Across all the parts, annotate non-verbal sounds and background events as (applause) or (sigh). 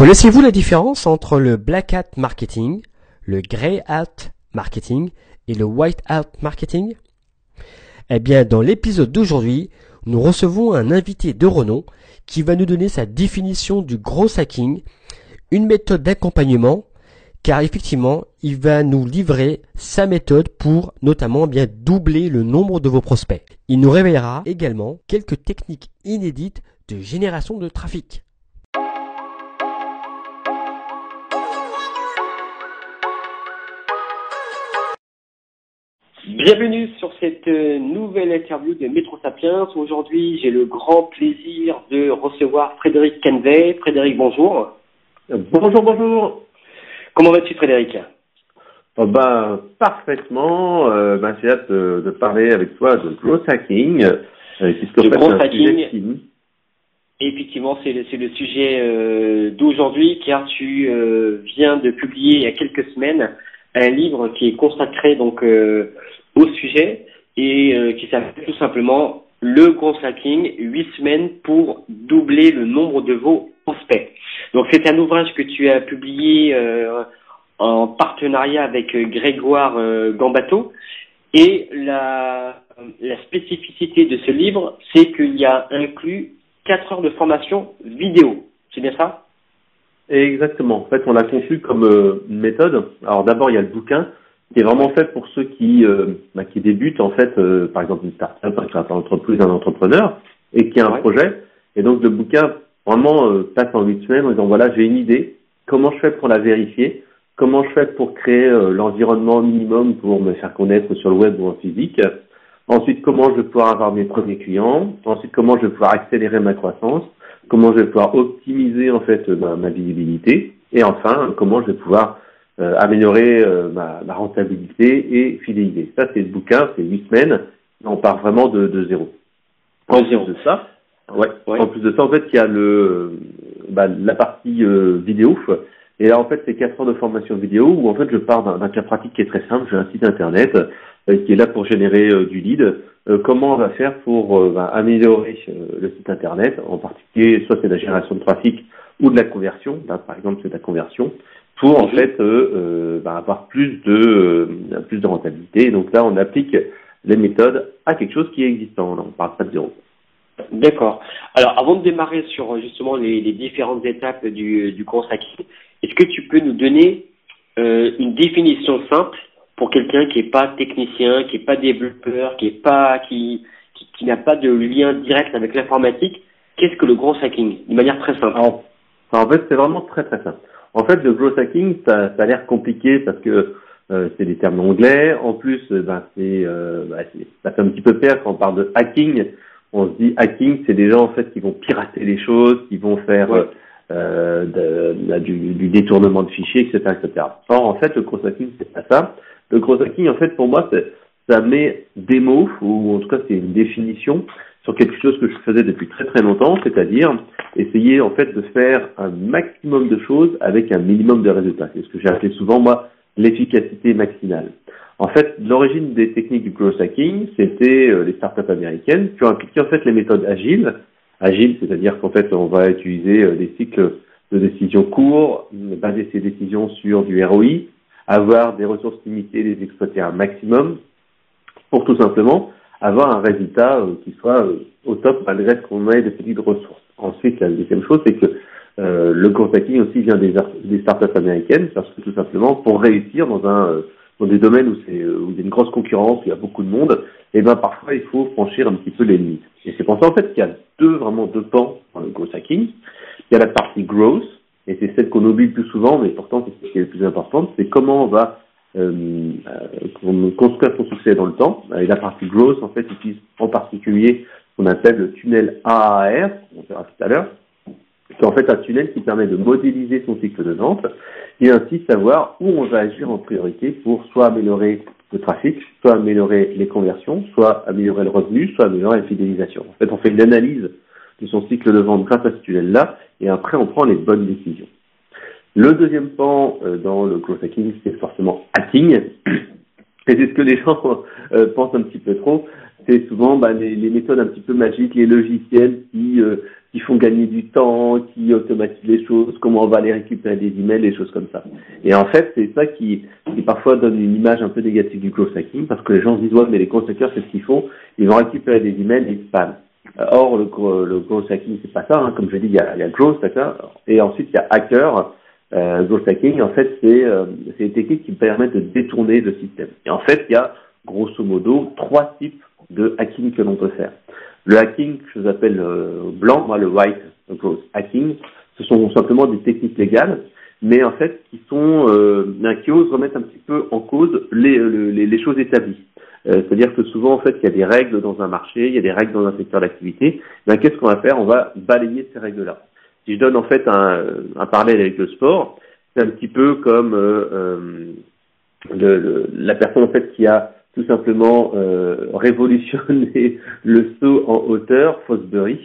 Connaissez-vous la différence entre le black hat marketing, le grey hat marketing et le white hat marketing? Eh bien, dans l'épisode d'aujourd'hui, nous recevons un invité de renom qui va nous donner sa définition du gros hacking, une méthode d'accompagnement, car effectivement, il va nous livrer sa méthode pour notamment bien doubler le nombre de vos prospects. Il nous révélera également quelques techniques inédites de génération de trafic. Bienvenue sur cette euh, nouvelle interview de Métro Sapiens. Aujourd'hui, j'ai le grand plaisir de recevoir Frédéric Canvet. Frédéric, bonjour. Bonjour, bonjour. Comment vas-tu, Frédéric? Oh ben, Parfaitement. Euh, ben, j'ai hâte de, parler avec toi de growth hacking. Euh, puisque growth hacking, effectivement, c'est le, le, sujet d'aujourd'hui, car tu viens de publier il y a quelques semaines un livre qui est consacré donc au sujet et euh, qui s'appelle tout simplement le gros hacking, 8 semaines pour doubler le nombre de vos prospects. Donc c'est un ouvrage que tu as publié euh, en partenariat avec euh, Grégoire Gambato et la, la spécificité de ce livre, c'est qu'il y a inclus 4 heures de formation vidéo. C'est bien ça? Exactement. En fait, on l'a conçu comme une méthode. Alors d'abord, il y a le bouquin qui est vraiment fait pour ceux qui, euh, bah, qui débutent en fait, euh, par exemple une start-up, un entreprise, un entrepreneur, et qui a un projet. Et donc le bouquin vraiment euh, passe en huit semaines en disant voilà j'ai une idée, comment je fais pour la vérifier, comment je fais pour créer l'environnement minimum pour me faire connaître sur le web ou en physique? Ensuite, comment je vais pouvoir avoir mes premiers clients? Ensuite, comment je vais pouvoir accélérer ma croissance? Comment je vais pouvoir optimiser en fait ma, ma visibilité. Et enfin, comment je vais pouvoir euh, améliorer euh, ma, ma, rentabilité et fidéliser. Ça, c'est le bouquin, c'est huit semaines. On part vraiment de, de zéro. En plus de ça, ouais, En plus de ça, en fait, il y a le bah, la partie euh, vidéo. Et là, en fait, c'est quatre heures de formation vidéo où en fait, je pars d'un cas pratique qui est très simple. J'ai un site internet qui est là pour générer du lead. comment on va faire pour bah, améliorer le site internet En particulier, soit c'est la génération de trafic ou de la conversion. Là, par exemple, c'est de la conversion pour en fait euh, euh, bah, avoir plus de euh, plus de rentabilité. donc là, on applique les méthodes à quelque chose qui est existant. on parle pas de zéro. D'accord. Alors, avant de démarrer sur justement les, différentes étapes du, du est-ce que tu peux nous donner euh, une définition simple pour quelqu'un qui n'est pas technicien, qui n'est pas développeur, qui est pas qui qui, qui n'a pas de lien direct avec l'informatique Qu'est-ce que le gros hacking? De manière très simple. en fait, c'est vraiment très très simple. En fait, le growth hacking, ça, ça a l'air compliqué parce que euh, c'est des termes anglais. En plus, euh, ben, c'est, euh, ben, ça fait un petit peu peur quand on parle de hacking. On se dit hacking, c'est des gens en fait qui vont pirater les choses, qui vont faire euh, de, du, du, détournement de fichiers, etc., etc. Or, en fait, le growth hacking, c'est pas ça. Le growth hacking, en fait, pour moi, ça met des mots, ou en tout cas, c'est une définition sur quelque chose que je faisais depuis très très longtemps, c'est-à-dire essayer en fait de faire un maximum de choses avec un minimum de résultats. C'est ce que j'ai appelé souvent moi l'efficacité maximale. En fait, l'origine des techniques du growth hacking, c'était euh, les startups américaines qui ont appliqué en fait les méthodes agiles. Agiles, c'est-à-dire qu'en fait on va utiliser euh, des cycles de décision courts, baser ces décisions sur du ROI, avoir des ressources limitées, les exploiter un maximum, pour tout simplement avoir un résultat euh, qui soit euh, au top malgré ce qu'on ait des petites ressources. Ensuite, la deuxième chose, c'est que euh, le growth hacking aussi vient des, des startups américaines, parce que tout simplement, pour réussir dans un dans des domaines où, c'est, où il y a une grosse concurrence, où il y a beaucoup de monde, et eh ben parfois il faut franchir un petit peu les limites. Et c'est pour ça en fait qu'il y a deux vraiment deux pans dans le growth hacking. Il y a la partie growth, et c'est celle qu'on oublie le plus souvent, mais pourtant c'est ce qui est le plus important, c'est comment on va euh, euh construire son succès dans le temps. Et la partie growth, en fait, utilise en particulier ce qu'on appelle le tunnel AAR, on verra tout à l'heure. C'est en fait un tunnel qui permet de modéliser son cycle de vente et ainsi savoir où on va agir en priorité pour soit améliorer le trafic, soit améliorer les conversions, soit améliorer le revenu, soit améliorer la fidélisation. En fait, on fait une analyse de son cycle de vente grâce à ce tunnel-là et après on prend les bonnes décisions. Le deuxième pan euh, dans le growth hacking, c'est forcément hacking. (clears throat) Et c'est ce que les gens euh, pensent un petit peu trop. C'est souvent bah, les, les, méthodes un petit peu magiques, les logiciels qui, euh, qui font gagner du temps, qui automatisent les choses, comment on va aller récupérer des emails, des choses comme ça. Et en fait, c'est ça qui, qui parfois donne une image un peu négative du growth hacking, parce que les gens se disent, ouais, mais les growth hackers, c'est ce qu'ils font, ils vont récupérer des emails et spam. Or, le, le growth hacking, c'est pas ça, hein. comme je dit, il y a, il y a growth hacker, et ensuite il y a hacker, euh, growth hacking, en fait, c'est euh, des techniques qui permettent de détourner le système. Et en fait, il y a grosso modo trois types de hacking que l'on peut faire. Le hacking que j'appelle euh, blanc, moi le white growth hacking, ce sont simplement des techniques légales, mais en fait qui sont euh, qui osent remettre un petit peu en cause les, les, les choses établies. Euh, C'est-à-dire que souvent en fait il y a des règles dans un marché, il y a des règles dans un secteur d'activité. Ben, qu'est-ce qu'on va faire? On va balayer ces règles-là. Si je donne en fait un, un parallèle avec le sport, c'est un petit peu comme euh, euh le, le, la personne en fait qui a tout simplement euh, (laughs) révolutionné le saut en hauteur, Fosbury,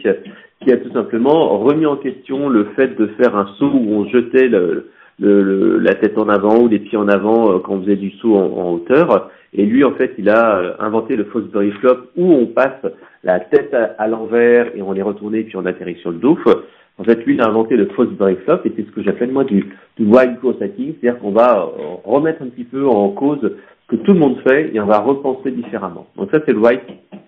qui a tout simplement remis en question le fait de faire un saut où on jetait le, le, la tête en avant ou les pieds en avant euh, quand on faisait du saut en, en, hauteur. Et lui, en fait, il a euh, inventé le Fosbury Flop où on passe la tête à, à l'envers et on est retourné puis on atterrit sur le dos. En fait, lui, il a inventé le Fosbury Flop et c'est ce que j'appelle moi du, du wild growth hacking, c'est-à-dire qu'on va euh, remettre un petit peu en cause ce que tout le monde fait et on va repenser différemment. Donc ça, c'est le white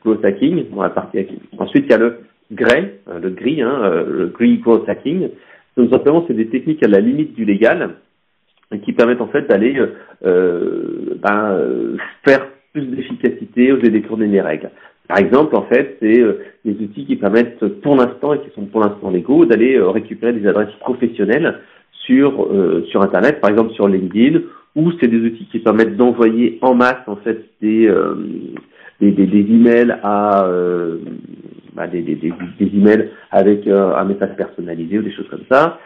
growth hacking, dans la partie hacking. Ensuite, il y a le grey, le gris, hein, le green growth hacking. Donc simplement, c'est des techniques à la limite du légal qui permettent en fait d'aller euh, ben, faire plus d'efficacité, oser détourner les règles. Par exemple, en fait, c'est des outils qui permettent pour l'instant et qui sont pour l'instant légaux d'aller récupérer des adresses professionnelles sur sur Internet, par exemple sur LinkedIn ou c'est des outils qui permettent d'envoyer en masse en fait des euh, des, des, des, emails à euh, bah, des, emails avec euh, un message personnalisé ou des choses comme ça.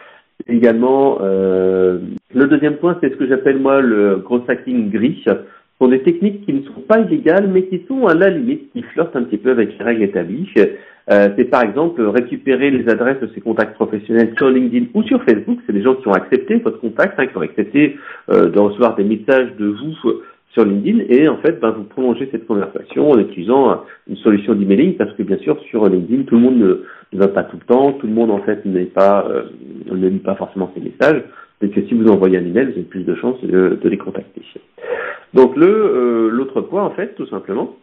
Également, euh, le deuxième point, c'est ce que j'appelle moi le gros hacking gris. Ce sont des techniques qui ne sont pas illégales, mais qui sont à la limite, qui flirtent un petit peu avec les règles établies. Euh, c'est par exemple récupérer les adresses de ses contacts professionnels sur LinkedIn ou sur Facebook. C'est des gens qui ont accepté votre contact, hein, qui ont accepté euh, de recevoir des messages de vous sur LinkedIn et en fait, ben, vous prolongez cette conversation en utilisant une solution d'emailing parce que bien sûr sur LinkedIn, tout le monde ne, ne, va pas tout le temps, tout le monde en fait n'est pas euh, ne lit pas forcément ces messages. Et que si vous envoyez un email, vous avez plus de chances de, de les contacter. Donc le euh, l'autre point en fait, tout simplement,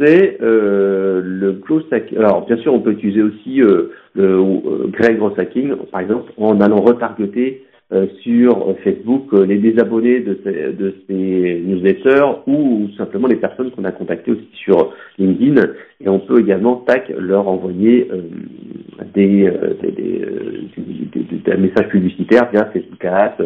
c'est euh, le growth hacking. Alors, bien sûr, on peut utiliser aussi euh, le euh, grey growth hacking, par exemple, en allant retargeter euh, sur Facebook euh, les désabonnés de ces, de ces newsletters ou, simplement les personnes qu'on a contactées aussi sur LinkedIn. Et on peut également, tac, leur envoyer euh, des, des, des, des, messages publicitaires via Facebook Ads,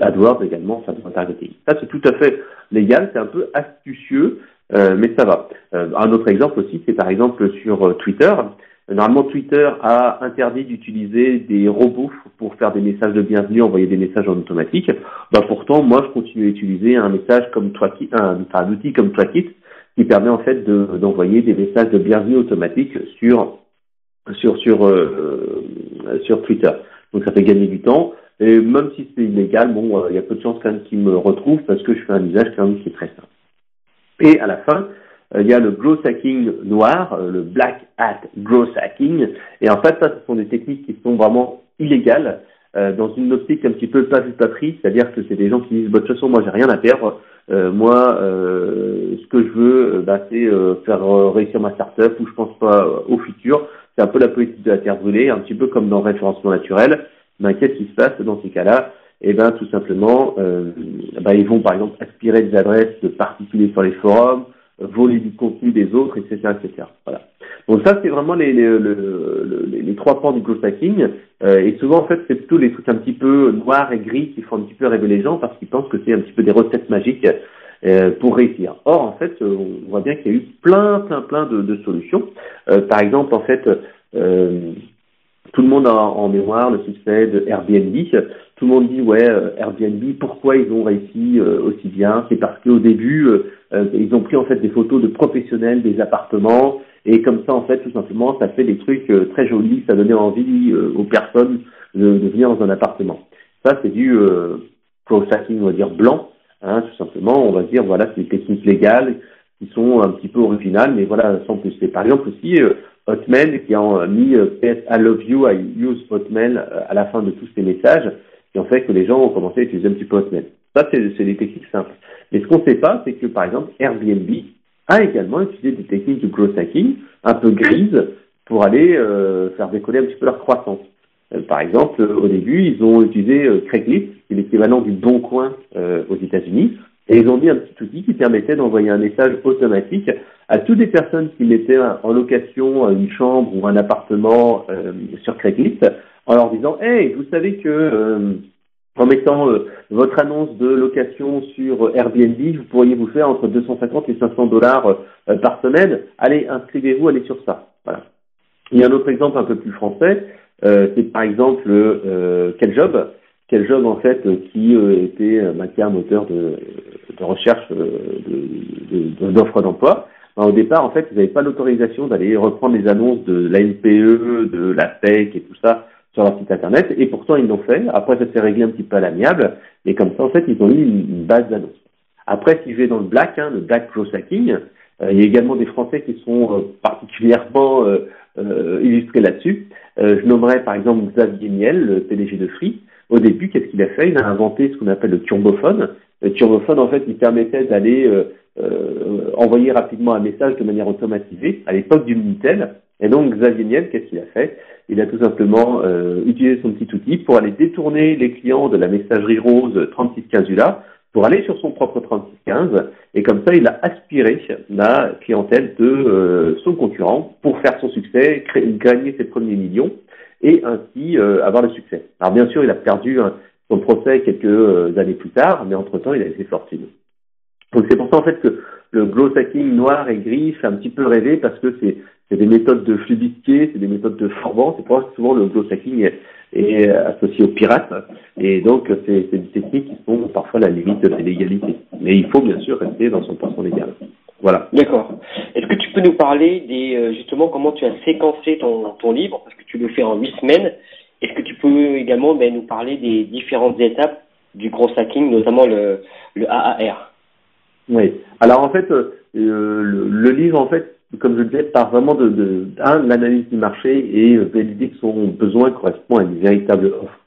AdWords également, ça retargeting. Ça, c'est tout à fait légal, c'est un peu astucieux. Mais ça va. Un autre exemple aussi, c'est par exemple sur Twitter. Normalement, Twitter a interdit d'utiliser des robots pour faire des messages de bienvenue, envoyer des messages en automatique. Bah, pourtant, moi, je continue à utiliser un message comme un, outil comme Twakit, qui permet en fait d'envoyer des messages de bienvenue automatique sur sur sur euh, sur Twitter. Donc ça fait gagner du temps. Et même si c'est illégal, bon, il y a peu de chances quand même qu'ils me retrouvent parce que je fais un usage quand même qui est très simple. Et à la fin, euh, il y a le growth hacking noir, euh, le black hat growth hacking. Et en fait, ça, ce sont des techniques qui sont vraiment illégales euh, dans une optique un petit peu pas vu pas c'est-à-dire que c'est des gens qui disent, bah, de toute façon, moi, j'ai rien à perdre. Euh, moi, euh, ce que je veux, bah, c'est faire réussir ma startup ou je pense pas au futur. C'est un peu la politique de la terre brûlée, un petit peu comme dans référencement naturel. Ben, qu'est-ce qui se passe dans ces cas-là? Eh ben tout simplement, euh, ben, ils vont par exemple aspirer des adresses de particuliers sur les forums, voler du contenu des autres, etc., etc. Voilà. Donc ça c'est vraiment les, les, les, les, trois points du growth hacking. Euh, et souvent en fait c'est plutôt les trucs un petit peu noirs et gris qui font un petit peu rêver les gens parce qu'ils pensent que c'est un petit peu des recettes magiques euh, pour réussir. Or en fait on voit bien qu'il y a eu plein plein plein de, de solutions. Euh, par exemple en fait euh, tout le monde a en mémoire le succès de Airbnb. Tout le monde dit ouais euh, Airbnb, pourquoi ils ont réussi euh, aussi bien? C'est parce qu'au début euh, ils ont pris en fait des photos de professionnels des appartements et comme ça en fait tout simplement ça fait des trucs très jolis, ça donnait envie aux personnes de, venir dans un appartement. Ça c'est du processing on va dire blanc, hein, tout simplement. On va dire voilà c'est des techniques légales qui sont un petit peu originales, mais voilà sans plus. Et par exemple aussi Hotmail qui ont mis PS I love you, I use Hotmail à la fin de tous ces messages, qui ont fait que les gens ont commencé à utiliser un petit peu Hotmail. Ça, c'est des techniques simples. Mais ce qu'on ne sait pas, c'est que par exemple Airbnb a également utilisé des techniques de growth hacking un peu grises pour aller faire décoller un petit peu leur croissance. par exemple, au début, ils ont utilisé Craigslist, qui est l'équivalent du Bon Coin aux États-Unis, et ils ont mis un petit outil qui permettait d'envoyer un message automatique à toutes les personnes qui mettaient en location une chambre ou un appartement euh, sur Craigslist en leur disant Hey, vous savez que euh, en mettant euh, votre annonce de location sur Airbnb, vous pourriez vous faire entre 250 et 500 dollars par semaine. Allez, inscrivez-vous, allez sur ça. Voilà. Il y a un autre exemple un peu plus français, c'est par exemple quel job quel job en fait qui était un moteur de, de recherche d'offres d'emploi. Ben, au départ, en fait, ils n'avaient pas l'autorisation d'aller reprendre les annonces de la NPE, de la PEC et tout ça sur leur site internet, et pourtant ils l'ont fait. Après, ça s'est réglé un petit peu à l'amiable, et comme ça, en fait, ils ont eu une, base d'annonces. Après, si je vais dans le black, hein, le black cross hacking, euh, il y a également des Français qui sont euh, particulièrement euh, illustrés là-dessus. je nommerai par exemple Xavier Niel, le PDG de Free. Au début, qu'est-ce qu'il a fait? Il a inventé ce qu'on appelle le turbophone. Le turbophone, en fait, il permettait d'aller euh, envoyer rapidement un message de manière automatisée à l'époque du Minitel. Et donc Xavier Niel, qu'est-ce qu'il a fait? Il a tout simplement euh, utilisé son petit outil pour aller détourner les clients de la messagerie rose 3615 ULA pour aller sur son propre 3615 et comme ça il a aspiré la clientèle de euh, son concurrent pour faire son succès, créer, gagner ses premiers millions et ainsi avoir le succès. Alors bien sûr il a perdu hein, son procès quelques années plus tard, mais entre-temps il a été fortune. Donc c'est pour ça en fait que le glow hacking noir et gris fait un petit peu rêver parce que c'est des méthodes de fluidité, c'est des méthodes de formant. C'est pour ça que souvent le glow hacking est, associé aux pirates. Et donc c'est des techniques qui sont parfois la limite de légalité. Mais il faut bien sûr rester dans son poisson légal. Voilà. D'accord. Est-ce que tu peux nous parler des euh, justement comment tu as séquencé ton, ton livre parce que tu le fais en huit semaines. Est-ce que tu peux également ben, nous parler des différentes étapes du gros hacking, notamment le, AAR oui. Alors en fait, euh, le, livre, en fait, comme je le disais, part vraiment de, de l'analyse du marché et valider que son besoin correspond à une véritable offre.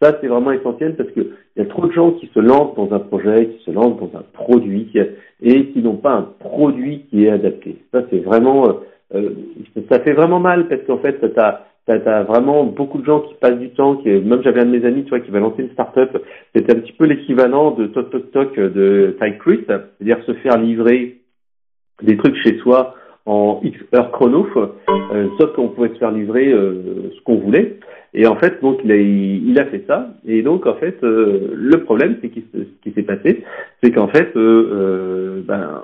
Ça, c'est vraiment essentiel parce qu'il y a trop de gens qui se lancent dans un projet, qui se lancent dans un produit et qui n'ont pas un produit qui est adapté. Ça, c'est vraiment, euh, ça fait vraiment mal parce qu'en fait, tu as T'as as vraiment beaucoup de gens qui passent du temps, même j'avais un de mes amis, tu qui va lancer une start-up. C'était un petit peu l'équivalent de Toc Toc Toc de TypeCruit, c'est-à-dire se faire livrer des trucs chez soi en X heures chrono, euh, sauf qu'on pouvait se faire livrer euh, ce qu'on voulait. Et en fait, donc il a, il a fait ça. Et donc en fait, euh, le problème, c'est ce qui s'est passé, c'est qu'en fait, ben,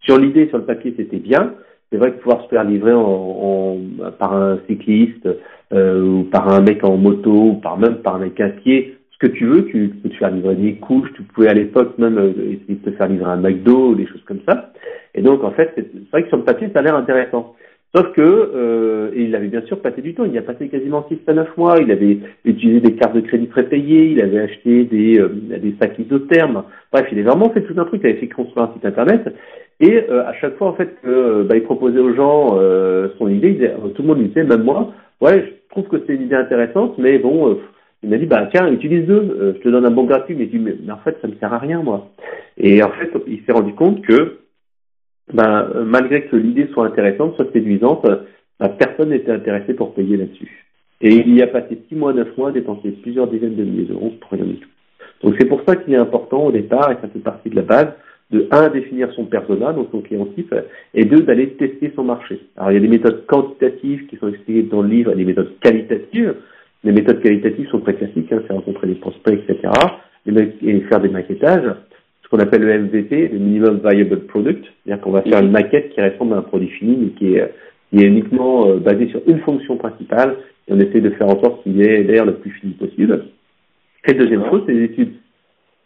sur l'idée, sur le papier, c'était bien c'est vrai que pouvoir se faire livrer en, par un cycliste euh, ou par un mec en moto ou par même par un mec à pied, ce que tu veux, tu, peux te faire livrer des couches, tu pouvais à l'époque même euh, essayer de te faire livrer un McDo ou des choses comme ça. Et donc en fait, c'est vrai que sur le papier, ça a l'air intéressant. Sauf que, euh, il avait bien sûr passé du temps, il y a passé quasiment 6 à 9 mois, il avait utilisé des cartes de crédit prépayées, il avait acheté des, euh, des sacs isothermes, bref, il avait vraiment fait tout un truc, il avait fait construire un site internet, et euh, à chaque fois, en fait, euh, bah, il proposait aux gens euh, son idée, il disait, tout le monde lui disait, même moi, ouais, je trouve que c'est une idée intéressante, mais bon, il m'a dit, bah tiens, utilise deux, je te donne un bon gratuit, mais, mais, mais en fait, ça me sert à rien, moi. Et en fait, il s'est rendu compte que ben, malgré que l'idée soit intéressante, soit séduisante, ben, personne n'était intéressé pour payer là-dessus. Et il y a passé six mois, neuf mois, dépensé plusieurs dizaines de milliers d'euros pour rien du tout. Donc c'est pour ça qu'il est important au départ, et ça fait partie de la base, de un, définir son persona, donc son client type, et deux, d'aller tester son marché. Alors il y a des méthodes quantitatives qui sont expliquées dans le livre, et des méthodes qualitatives. Les méthodes qualitatives sont très classiques, hein, c'est rencontrer des prospects, etc., et faire des maquettages qu'on appelle le MVP, le Minimum Viable Product, c'est-à-dire qu'on va faire une maquette qui ressemble à un produit fini, mais qui est, qui est uniquement euh, basé sur une fonction principale, et on essaie de faire en sorte qu'il ait l'air le plus fini possible. Et deuxième chose, c'est des études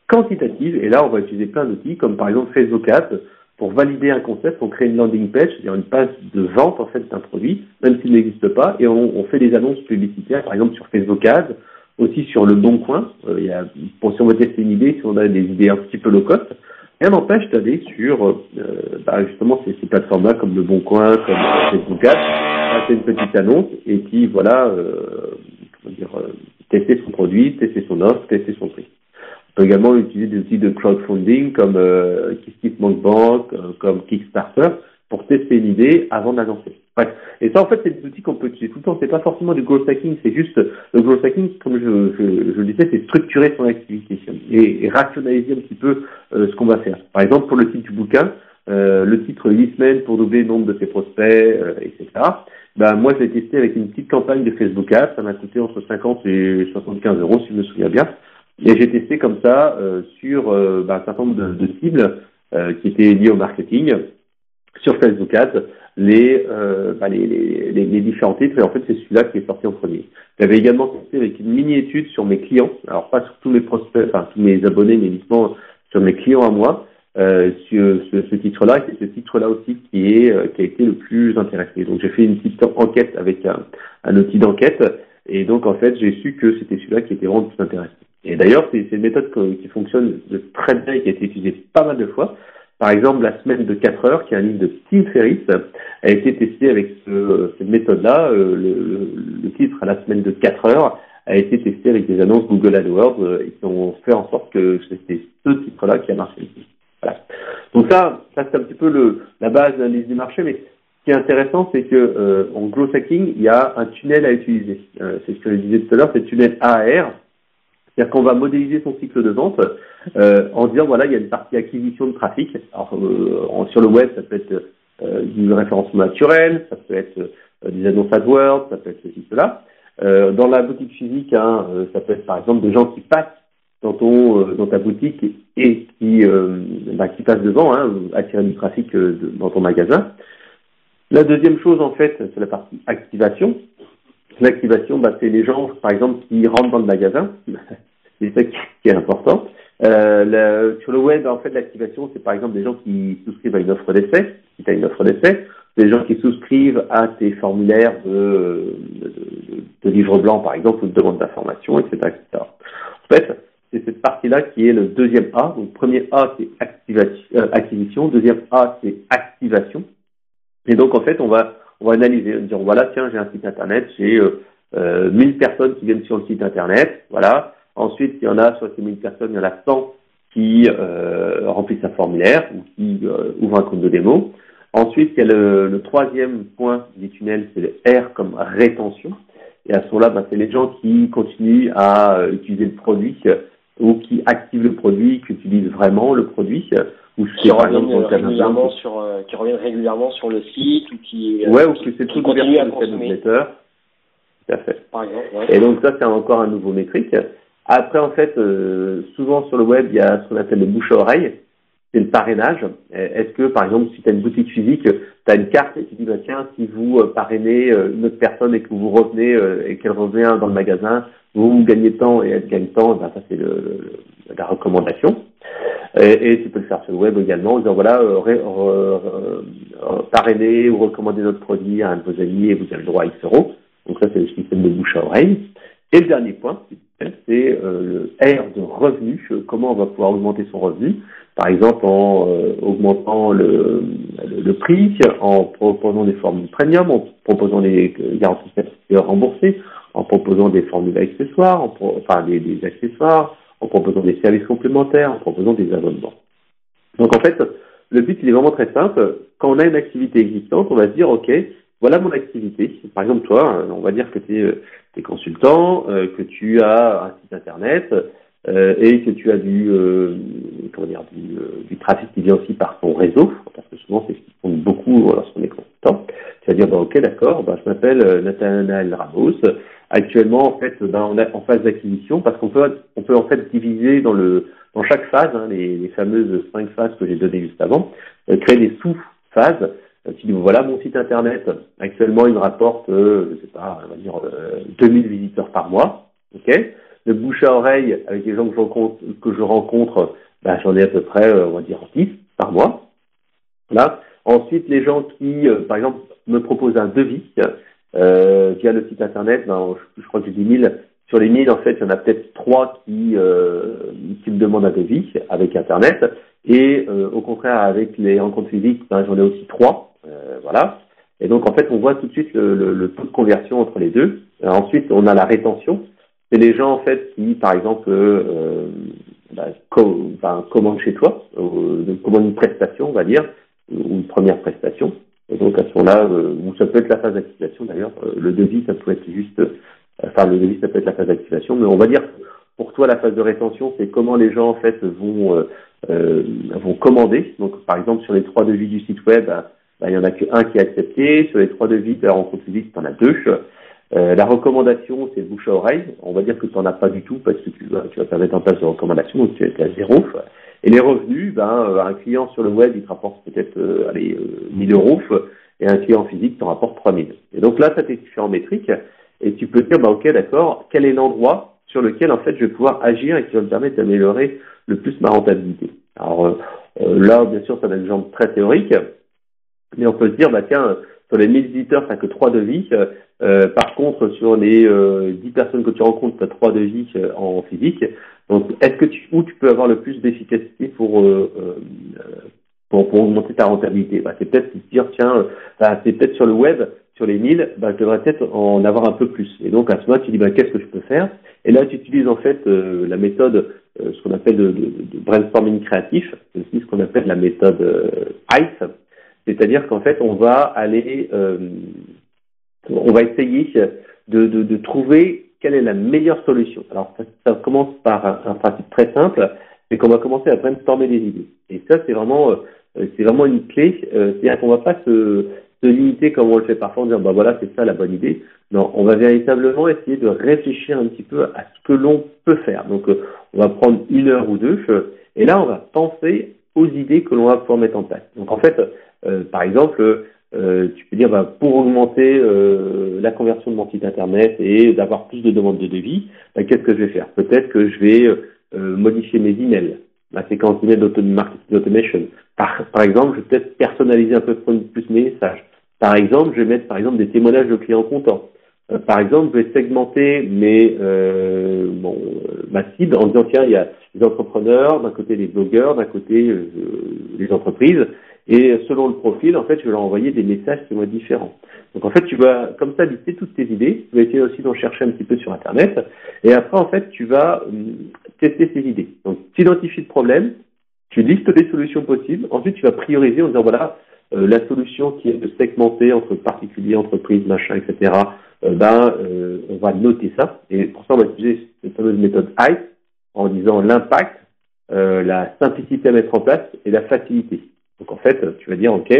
quantitatives, et là, on va utiliser plein d'outils, comme par exemple Facebook Ads, pour valider un concept, on crée une landing page, c'est-à-dire une page de vente en fait d'un produit, même s'il n'existe pas, et on, on, fait des annonces publicitaires, par exemple sur Facebook Ads, aussi sur le bon coin. Euh, il y a, pour si on veut tester une idée, si on a des idées un petit peu low cost, rien n'empêche d'aller sur euh, bah, justement ces, ces plateformes-là comme Le Bon Coin, comme Facebook Ads, faire une petite annonce et puis voilà, euh, comment dire, euh, tester son produit, tester son offre, tester son prix. On peut également utiliser des outils de crowdfunding comme euh, euh, comme Kickstarter pour tester une idée avant de Bref. Et ça, en fait, c'est des outils qu'on peut utiliser tout le temps. C'est pas forcément du growth hacking, c'est juste le growth hacking, comme je, je, je le disais, c'est structurer son activité et, rationaliser un petit peu euh, ce qu'on va faire. Par exemple, pour le titre du bouquin, euh, le titre Listman pour doubler le nombre de ses prospects, euh, etc. Ben, moi, je l'ai testé avec une petite campagne de Facebook Ads. Ça m'a coûté entre 50 et 75 euros, si je me souviens bien. Et j'ai testé comme ça euh, sur ben, un certain nombre de, de cibles qui étaient liées au marketing sur Facebook Ads les, euh, bah, les, les, les, différents titres. Et en fait, c'est celui-là qui est sorti en premier. J'avais également testé avec une mini-étude sur mes clients. Alors, pas sur tous mes prospects, enfin, tous mes abonnés, mais uniquement sur mes clients à moi. Euh, sur ce, ce titre-là, c'est ce titre-là aussi qui est euh, qui a été le plus intéressé. Donc j'ai fait une petite enquête avec un, un outil d'enquête et donc en fait j'ai su que c'était celui-là qui était vraiment le plus intéressant. Et d'ailleurs c'est une méthode qui fonctionne de très bien et qui a été utilisée pas mal de fois. Par exemple, la semaine de 4 heures, qui est un livre de Tim Ferriss, a été testé avec ce, cette méthode-là. Euh, le, le, titre à la semaine de 4 heures a été testé avec des annonces Google AdWords euh, et qui ont fait en sorte que c'était ce titre-là qui a marché. Voilà. Donc ça, ça c'est un petit peu le, la base de l'analyse du marché, mais ce qui est intéressant, c'est que euh, en growth il y a un tunnel à utiliser. Euh, c'est ce que je disais tout à l'heure, c'est le tunnel AR. C'est-à-dire qu'on va modéliser son cycle de vente euh, en disant voilà, il y a une partie acquisition de trafic. Alors euh, sur le web, ça peut être euh, du référencement naturel, ça peut être euh, des annonces AdWords, ça peut être ceci, cela. Euh, dans la boutique physique, hein, ça peut être par exemple des gens qui passent dans ton dans ta boutique et qui bah, qui passent devant, hein, attirer du trafic dans ton magasin. La deuxième chose en fait, c'est la partie activation. L'activation, bah, c'est les gens, par exemple, qui rentrent dans le magasin. (laughs) c'est ça qui est important. Euh, sur le web, en fait, l'activation, c'est par exemple des gens qui souscrivent à une offre d'essai, si tu as une offre d'essai, des gens qui souscrivent à tes formulaires de, de, livre blanc, par exemple, ou de demande d'information, etc., etc. En fait, c'est cette partie-là qui est le deuxième A. Donc, premier A, c'est euh, acquisition. Deuxième A, c'est activation. Et donc, en fait, on va, on va analyser, dire, voilà, tiens, j'ai un site internet, j'ai euh, euh, 1000 personnes qui viennent sur le site internet, voilà. Ensuite, il y en a, sur ces 1000 personnes, il y en a 100 qui euh, remplissent un formulaire ou qui euh, ouvrent un compte de démo. Ensuite, il y a le, le troisième point du tunnel, c'est le R comme rétention. Et à ce moment-là, ben, c'est les gens qui continuent à euh, utiliser le produit ou qui activent le produit, qui utilisent vraiment le produit. Ou qui reviennent régulièrement sur euh, qui reviennent régulièrement sur le site ou qui ouais ou qui c'est tout continuent à consommer. Tout à fait. Par exemple, ouais. Et donc ça c'est encore un nouveau métrique. Après, en fait, euh, souvent sur le web, il y a ce qu'on appelle le bouche à oreille, c'est le parrainage. Est-ce que, par exemple, si tu as une boutique physique, tu as une carte et tu dis, bah, tiens, si vous euh, parrainez euh, une autre personne et que vous revenez et qu'elle revient dans le magasin, vous gagnez temps et elle gagne temps, bah, ça c'est le, la recommandation. Et, tu peux le faire sur le web également en disant, voilà, parrainer ou recommander notre produit à un de vos amis et vous avez le droit à X euros. Donc ça, c'est le système de bouche à oreille. Et le dernier point, c'est euh, le R de revenu, comment on va pouvoir augmenter son revenu, par exemple en euh, augmentant le, prix, en proposant des formules premium, en proposant des garanties remboursées, en proposant des formules accessoires, en enfin des, accessoires, en proposant des services complémentaires, en proposant des abonnements. Donc en fait, le but il est vraiment très simple. Quand on a une activité existante, on va se dire ok, voilà mon activité. Par exemple, toi, on va dire que tu es, es, consultant, euh, que tu as un site internet euh, et que tu as du, euh, comment dire, du, du, trafic qui vient aussi par ton réseau, parce que souvent c'est ce qui compte beaucoup lorsqu'on est consultant. Tu vas dire, bah, ok, d'accord, bah, je m'appelle Nathanaël Ramos. Actuellement, en fait, ben, on est en phase d'acquisition parce qu'on peut, on peut en fait diviser dans le, dans chaque phase, hein, les, les, fameuses cinq phases que j'ai données juste avant, créer des sous-phases tu dis voilà mon site internet actuellement il me rapporte euh, je sais pas on va dire 2000 euh, visiteurs par mois ok le bouche à oreille avec les gens que je rencontre que je rencontre bah, j'en ai à peu près euh, on va dire 10 par mois là ensuite les gens qui par exemple me proposent un devis via le site internet ben, je, crois que j'ai 10 000 sur les 1000 en fait il y en a peut-être 3 qui qui me demandent un devis avec internet Et au contraire, avec les rencontres physiques, ben, j'en ai aussi trois. voilà. Et donc, en fait, on voit tout de suite le, le, taux de conversion entre les deux. ensuite, on a la rétention. C'est les gens, en fait, qui, par exemple, euh, bah, commandent chez toi, euh, commandent une prestation, on va dire, ou une première prestation. Et donc, à ce moment-là, euh, ou ça peut être la phase d'activation, d'ailleurs. Le devis, ça peut être juste... Enfin, le devis, ça peut être la phase d'activation. Mais on va dire, pour toi, la phase de rétention, c'est comment les gens, en fait, vont, vont commander. Donc, par exemple, sur les trois devis du site web bah, il n'y en a qu'un qui est accepté. Sur les trois devis de la rencontre physique, tu en as deux. Euh, la recommandation, c'est bouche à oreille. On va dire que tu n'en as pas du tout parce que tu vas, tu vas pas mettre en place de recommandation, donc tu es à zéro. Et les revenus, ben, euh, un client sur le web, il te rapporte peut-être euh, allez, 1000 euros et un client physique te rapporte 3000. Et donc là, ça t'est en métrique et tu peux dire, bah, ok, d'accord, quel est l'endroit sur lequel en fait je vais pouvoir agir et qui va me permettre d'améliorer le plus ma rentabilité. Alors là, bien sûr, ça a des exemples très théoriques, mais on peut se dire, bah tiens, sur les 1000 visiteurs, t'as que 3 devis. Euh, par contre, sur les euh, 10 personnes que tu rencontres, tu as 3 devis euh, en physique. Donc, est-ce que tu, où tu peux avoir le plus d'efficacité pour, euh, pour, pour, augmenter ta rentabilité? Bah, C'est peut-être dire, tiens, bah, c'est peut-être sur le web, sur les 1000, bah, je devrais peut-être en avoir un peu plus. Et donc, à ce moment-là, tu dis, bah, qu'est-ce que je peux faire? Et là, tu utilises en fait la méthode, ce qu'on appelle de, de, de, brainstorming créatif, c'est aussi ce qu'on appelle la méthode ICE c'est-à-dire qu'en fait, on va aller, euh, on va essayer de, de, trouver quelle est la meilleure solution. Alors, ça, commence par un, un, principe très simple, c'est qu'on va commencer à brainstormer des idées. Et ça, c'est vraiment, euh, c'est vraiment une clé. Euh, c'est-à-dire qu'on va pas se, limiter comme on le fait parfois en disant, bah voilà, c'est ça la bonne idée. Non, on va véritablement essayer de réfléchir un petit peu à ce que l'on peut faire. Donc, euh, on va prendre une heure ou deux, et là, on va penser aux idées que l'on va pouvoir mettre en place. Donc, en fait, euh, par exemple, euh, tu peux dire bah, pour augmenter euh, la conversion de mon site internet et d'avoir plus de demandes de devis, bah, qu'est-ce que je vais faire? Peut-être que je vais modifier mes emails, ma séquence email marketing automation. Par, par exemple, je vais peut-être personnaliser un peu plus mes messages. Par exemple, je vais mettre par exemple des témoignages de clients contents. par exemple, je vais segmenter mes, euh, bon, ma cible en disant tiens, il y a les entrepreneurs, d'un côté les blogueurs, d'un côté les entreprises, et selon le profil, en fait, je vais leur envoyer des messages qui vont être différents. Donc en fait, tu vas comme ça lister toutes tes idées. Tu vas essayer aussi d'en chercher un petit peu sur Internet. Et après, en fait, tu vas hum, tester ces idées. Donc tu identifies le problème, tu listes des solutions possibles. Ensuite, tu vas prioriser en disant voilà, euh, la solution qui est de segmenter entre particuliers, entreprises, machin, etc. Euh, ben, euh, on va noter ça. Et pour ça, on va utiliser cette fameuse méthode ICE en disant l'impact, la simplicité à mettre en place et la facilité. Donc en fait, tu vas dire, OK,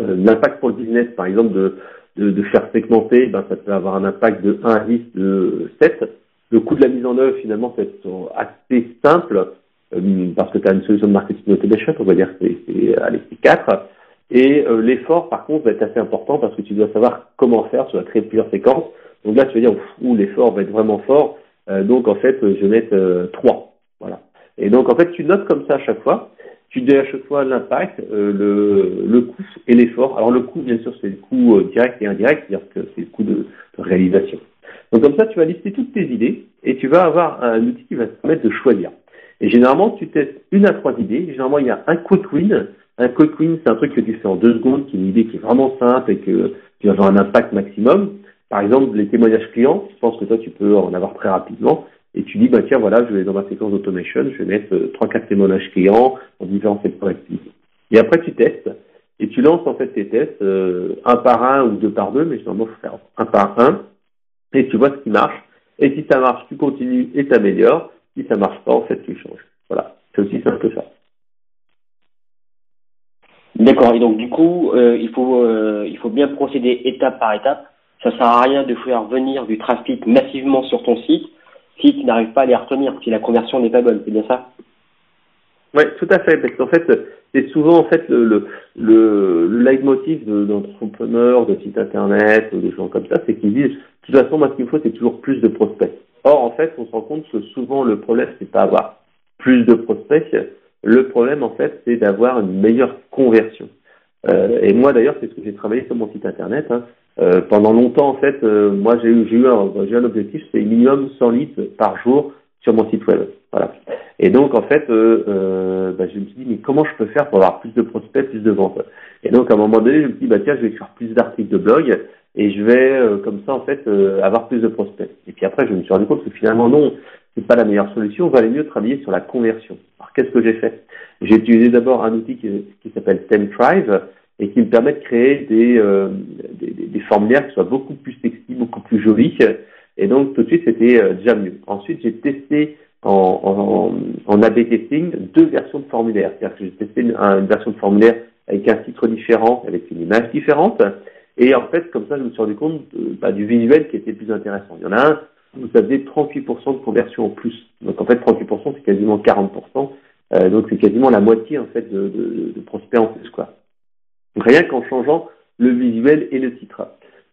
euh, l'impact pour le business, par exemple, de, de, de, faire segmenter, ben, ça peut avoir un impact de 1 à 10, de 7. Le coût de la mise en œuvre, finalement, c'est assez simple, euh, parce que tu as une solution de marketing automation, on va dire que c'est, allez, c'est 4. Et euh, l'effort, par contre, va être assez important parce que tu dois savoir comment faire, tu vas créer plusieurs séquences. Donc là, tu vas dire, ouh, l'effort va être vraiment fort. donc en fait, je vais mettre 3. Voilà. Et donc en fait, tu notes comme ça à chaque fois tu chaque fois l'impact, euh, le, le coût et l'effort. Alors le coût, bien sûr, c'est le coût euh, direct et indirect, c'est-à-dire que c'est le coût de, réalisation. Donc comme ça, tu vas lister toutes tes idées et tu vas avoir un outil qui va te permettre de choisir. Et généralement, tu testes une à trois idées. Généralement, il y a un quick win. Un quick win, c'est un truc que tu fais en deux secondes, qui est une idée qui est vraiment simple et que tu vas avoir un impact maximum. Par exemple, les témoignages clients, je pense que toi, tu peux en avoir très rapidement et tu dis, bah tiens, voilà, je vais dans ma séquence d'automation, je vais mettre euh, trois, quatre témoignages clients en différents secteurs d'activité. Et après, tu testes, et tu lances en fait tes tests, euh, un par un ou deux par deux, mais généralement, il faut faire un par un, et tu vois ce qui marche. Et si ça marche, tu continues et t'améliores. Si ça marche pas, en fait, tu changes. Voilà, c'est aussi simple que ça. D'accord. Et donc du coup, euh, il faut il faut bien procéder étape par étape. Ça sert à rien de faire venir du trafic massivement sur ton site si tu n'arrives pas à les retenir, si la conversion n'est pas bonne, c'est bien ça Oui, tout à fait, parce qu'en fait, c'est souvent en fait le, le, le, le leitmotiv d'entrepreneurs, de, de sites internet, de gens comme ça, c'est qu'ils disent, de toute façon, moi, ce qu'il faut, c'est toujours plus de prospects. Or, en fait, on se rend compte que souvent, le problème, c'est pas avoir plus de prospects. Le problème, en fait, c'est d'avoir une meilleure conversion. Euh, et moi, d'ailleurs, c'est ce que j'ai travaillé sur mon site internet. Hein. Euh, pendant longtemps, en fait, euh, moi, j'ai eu, eu, un, un objectif, c'est minimum 100 litres par jour sur mon site web. Voilà. Et donc en fait, euh, euh, bah, je me suis dit mais comment je peux faire pour avoir plus de prospects, plus de ventes? Et donc à un moment donné, je me suis dit bah tiens, je vais écrire plus d'articles de blog et je vais euh, comme ça en fait avoir plus de prospects. Et puis après, je me suis rendu compte que finalement non, c'est pas la meilleure solution. Valait mieux travailler sur la conversion. Alors qu'est-ce que j'ai fait? J'ai utilisé d'abord un outil qui, s'appelle StemTrive et qui me permet de créer des, euh, des, des, formulaires qui soient beaucoup plus sexy, beaucoup plus jolis. Et donc tout de suite, c'était déjà mieux. Ensuite, j'ai testé en, en, en AB testing deux versions de formulaires. C'est-à-dire que j'ai testé une, une, version de formulaire avec un titre différent, avec une image différente. Et en fait, comme ça, je me suis rendu compte bah, du visuel qui était plus intéressant. Il y en a un où ça faisait 38% de conversion en plus. Donc en fait, 38%, c'est quasiment 40%. Euh, donc c'est quasiment la moitié en fait de, de, de prospects en plus. Quoi. Rien qu'en changeant le visuel et le titre.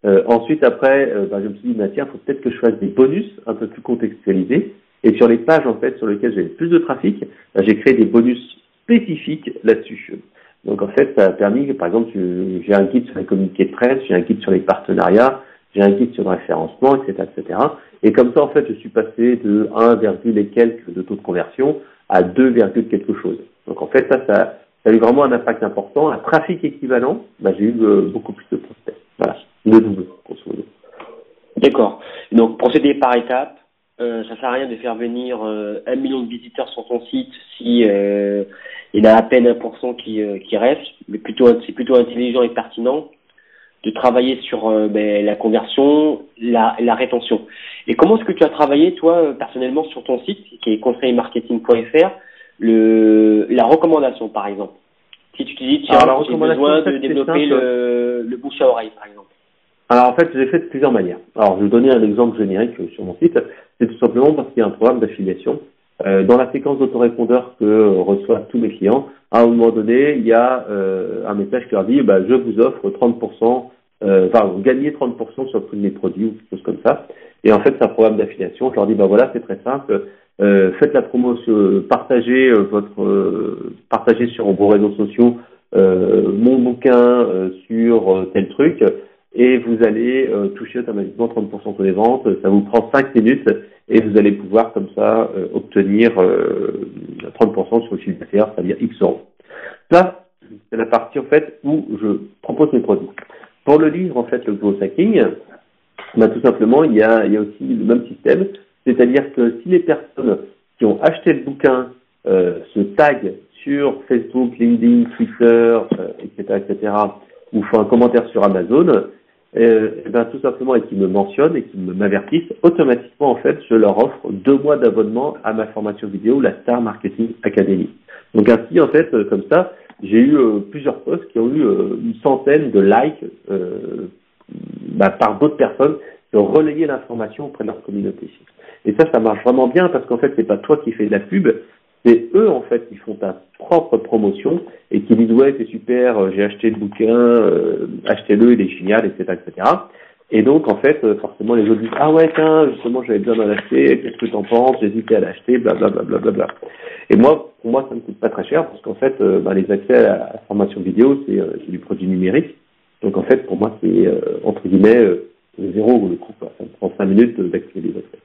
Euh, ensuite, après, euh, bah, je me suis dit, bah, tiens, faut peut-être que je fasse des bonus un peu plus contextualisés. Et sur les pages en fait sur lesquelles j'ai le plus de trafic, bah, j'ai créé des bonus spécifiques là-dessus. Donc en fait, ça a permis que, par exemple, j'ai un guide sur les communiqués de presse, j'ai un guide sur les partenariats, j'ai un guide sur le référencement, etc., etc. Et comme ça, en fait, je suis passé de 1, et quelques de taux de conversion à 2, quelque chose. Donc en fait, ça, ça, a eu vraiment un impact important. Un trafic équivalent, bah, j'ai eu euh, beaucoup plus de prospects. Voilà, le double. D'accord. Donc procéder par étapes, euh, ça sert à rien de faire venir euh, un million de visiteurs sur ton site si euh, il a à peine 1% qui, euh, qui reste, mais plutôt c'est plutôt intelligent et pertinent de travailler sur ben, la conversion, la, la rétention. Et comment est-ce que tu as travaillé toi personnellement sur ton site qui est conseilmarketing.fr le la recommandation par exemple Si tu te dis tiens j'ai besoin de développer le, le bouche à oreille par exemple. Alors en fait, j'ai fait de plusieurs manières. Alors je vais donner un exemple générique sur mon site. C'est tout simplement parce qu'il y a un programme d'affiliation. Euh, dans la séquence d'autorépondeur que reçoivent tous mes clients, à un moment donné, il y a euh, un message qui leur dit bah, je vous offre 30%, euh, enfin vous gagnez 30% sur de mes produits ou quelque chose comme ça. Et en fait, c'est un programme d'affiliation. Je leur dis bah voilà, c'est très simple. Euh, faites la promotion, partagez euh, votre, euh, partagez sur vos réseaux sociaux mon bouquin sur tel truc et vous allez euh, toucher automatiquement 30% sur les ventes. Ça vous prend 5 minutes et vous allez pouvoir comme ça euh, obtenir 30% euh, sur le chiffre d'affaires, c'est-à-dire X euros. Ça, c'est la partie en fait où je propose mes produits. Pour le livre, en fait, le gros hacking, bah, tout simplement, il y, a, il y a aussi le même système, c'est-à-dire que si les personnes qui ont acheté le bouquin se taguent sur Facebook, LinkedIn, Twitter, etc., etc., ou font un commentaire sur Amazon, euh, et, ben, tout simplement, et qu'ils me mentionnent et qu'ils m'avertissent, automatiquement, en fait, je leur offre deux mois d'abonnement à ma formation vidéo, la Star Marketing Academy. Donc ainsi, en fait, euh, comme ça, j'ai eu euh, plusieurs posts qui ont eu une centaine de likes bah, par d'autres personnes ont relayé l'information auprès de leur communauté. Et ça, ça marche vraiment bien parce qu'en fait, c'est pas toi qui fais de la pub, c'est eux en fait qui font ta propre promotion et qui disent ouais c'est super, euh, j'ai acheté le bouquin, euh, achetez-le, il est génial, etc., etc. Et donc en fait euh, forcément les autres disent ah ouais tiens justement j'avais besoin d'en acheter, qu'est-ce que t'en penses, j'hésitais à l'acheter, bla bla Et moi pour moi ça ne coûte pas très cher parce qu'en fait bah, les accès à la formation vidéo c'est du produit numérique. Donc en fait pour moi c'est entre guillemets zéro le coût. Ça me prend cinq minutes d'accéder les accès.